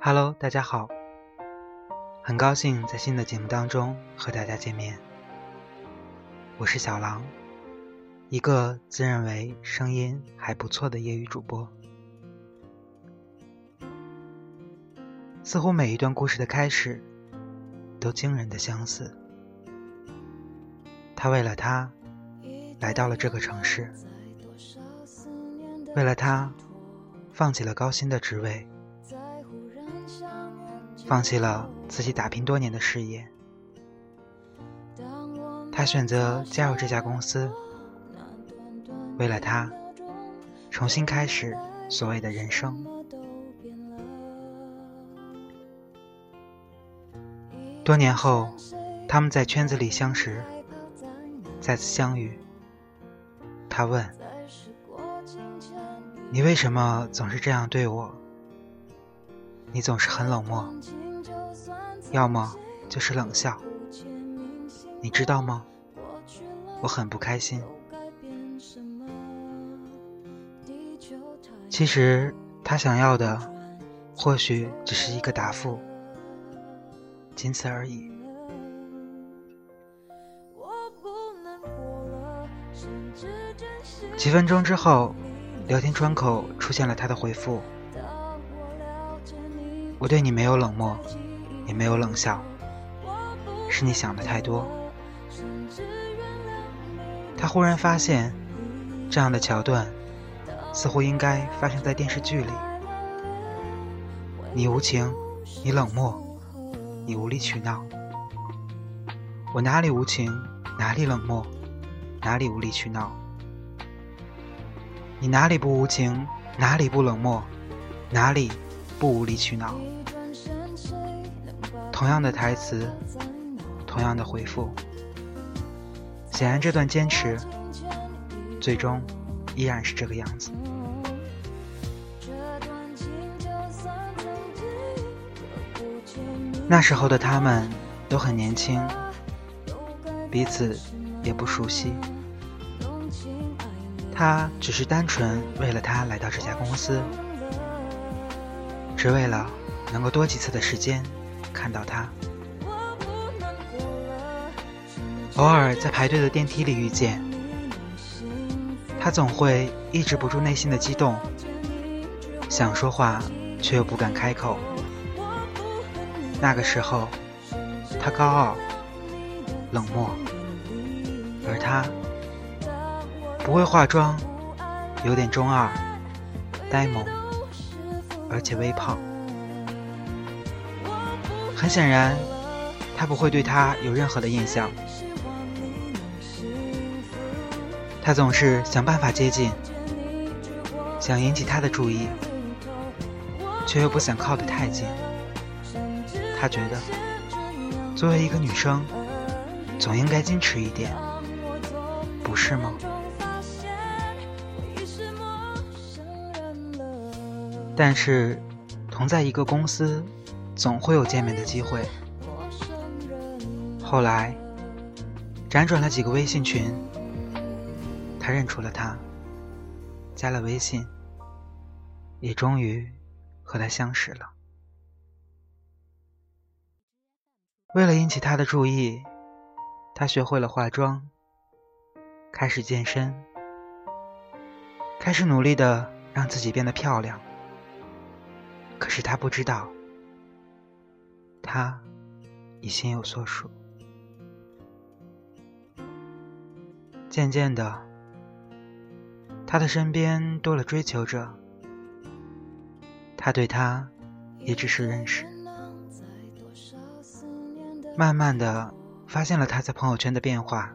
Hello，大家好，很高兴在新的节目当中和大家见面。我是小狼，一个自认为声音还不错的业余主播。似乎每一段故事的开始都惊人的相似。他为了她来到了这个城市，为了她放弃了高薪的职位。放弃了自己打拼多年的事业，他选择加入这家公司，为了他重新开始所谓的人生。多年后，他们在圈子里相识，再次相遇。他问：“你为什么总是这样对我？”你总是很冷漠，要么就是冷笑，你知道吗？我很不开心。其实他想要的，或许只是一个答复，仅此而已。几分钟之后，聊天窗口出现了他的回复。我对你没有冷漠，也没有冷笑，是你想的太多。他忽然发现，这样的桥段似乎应该发生在电视剧里。你无情，你冷漠，你无理取闹。我哪里无情，哪里冷漠，哪里无理取闹？你哪里不无情，哪里不冷漠，哪里？不无理取闹，同样的台词，同样的回复。显然，这段坚持最终依然是这个样子。那时候的他们都很年轻，彼此也不熟悉。他只是单纯为了他来到这家公司。只为了能够多几次的时间看到他，偶尔在排队的电梯里遇见他，总会抑制不住内心的激动，想说话却又不敢开口。那个时候，他高傲、冷漠，而他不会化妆，有点中二、呆萌。而且微胖，很显然，他不会对他有任何的印象。他总是想办法接近，想引起他的注意，却又不想靠得太近。他觉得，作为一个女生，总应该矜持一点，不是吗？但是，同在一个公司，总会有见面的机会。后来，辗转了几个微信群，他认出了他，加了微信，也终于和他相识了。为了引起他的注意，他学会了化妆，开始健身，开始努力的让自己变得漂亮。可是他不知道，他已心有所属。渐渐的，他的身边多了追求者，他对他也只是认识。慢慢的，发现了他在朋友圈的变化，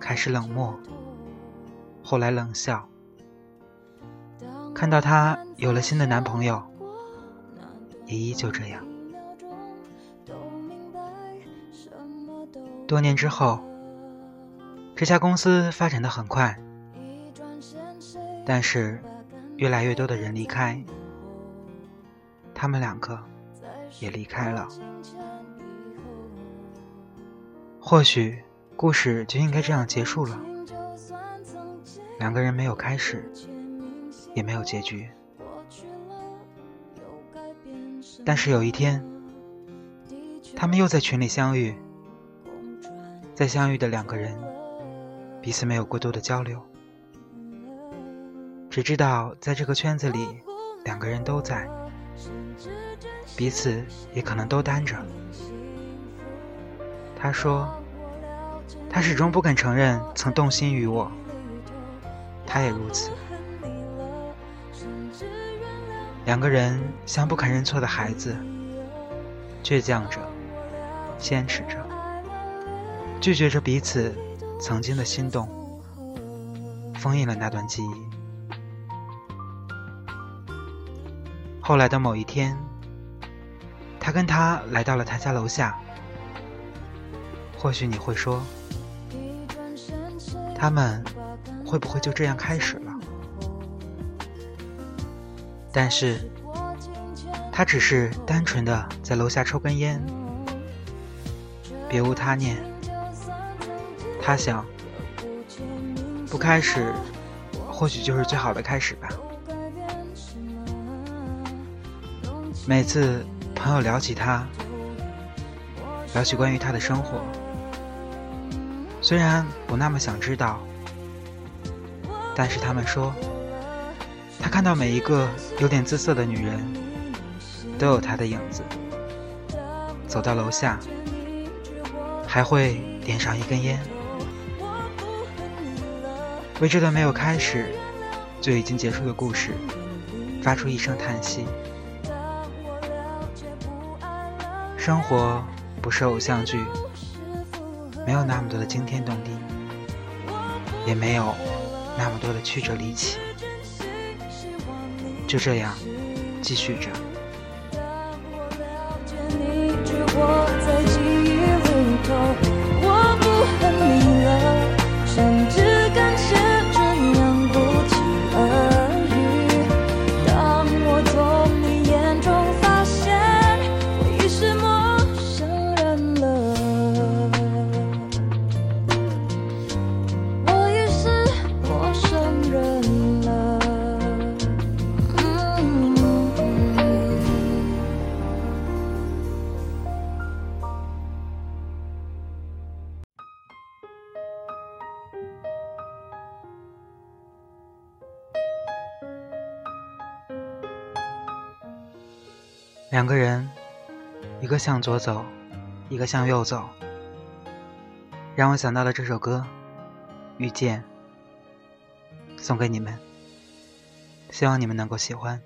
开始冷漠，后来冷笑。看到她有了新的男朋友，也依旧这样。多年之后，这家公司发展的很快，但是越来越多的人离开，他们两个也离开了。或许故事就应该这样结束了，两个人没有开始。也没有结局。但是有一天，他们又在群里相遇，在相遇的两个人彼此没有过多的交流，只知道在这个圈子里，两个人都在，彼此也可能都单着。他说，他始终不肯承认曾动心于我，他也如此。两个人像不肯认错的孩子，倔强着，坚持着，拒绝着彼此曾经的心动，封印了那段记忆。后来的某一天，他跟他来到了他家楼下。或许你会说，他们会不会就这样开始？但是，他只是单纯的在楼下抽根烟，别无他念。他想，不开始，或许就是最好的开始吧。每次朋友聊起他，聊起关于他的生活，虽然不那么想知道，但是他们说。看到每一个有点姿色的女人，都有他的影子。走到楼下，还会点上一根烟，为这段没有开始就已经结束的故事发出一声叹息。生活不是偶像剧，没有那么多的惊天动地，也没有那么多的曲折离奇。就这样，继续着。两个人，一个向左走，一个向右走，让我想到了这首歌《遇见》，送给你们，希望你们能够喜欢。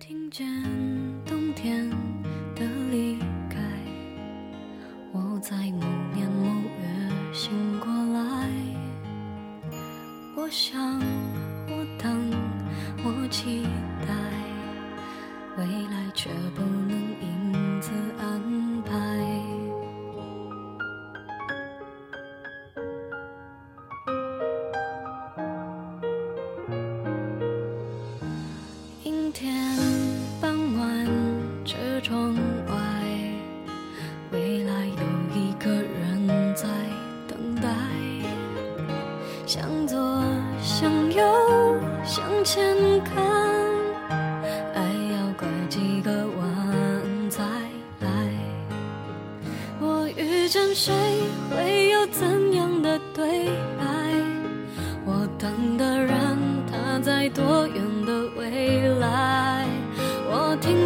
听见冬天的离开，我在某年某月醒过来，我想，我等，我期待。未来却不能因此安排。阴天傍晚，车窗外，未来有一个人在等待。向左，向右，向前看。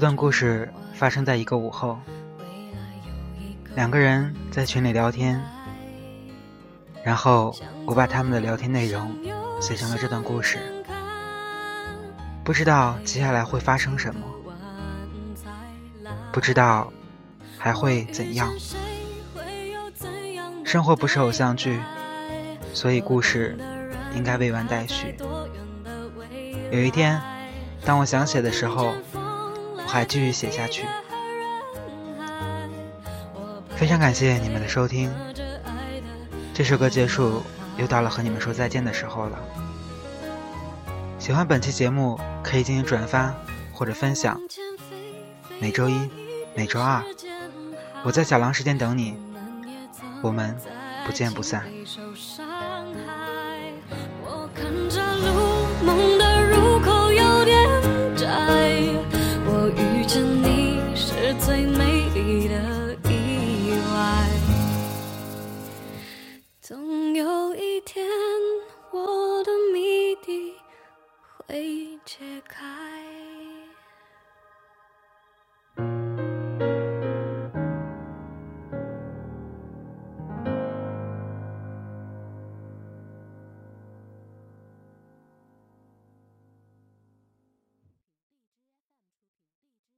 这段故事发生在一个午后，两个人在群里聊天，然后我把他们的聊天内容写成了这段故事。不知道接下来会发生什么，不知道还会怎样。生活不是偶像剧，所以故事应该未完待续。有一天，当我想写的时候，还继续写下去。非常感谢你们的收听，这首歌结束，又到了和你们说再见的时候了。喜欢本期节目，可以进行转发或者分享。每周一、每周二，我在小狼时间等你，我们不见不散。解开。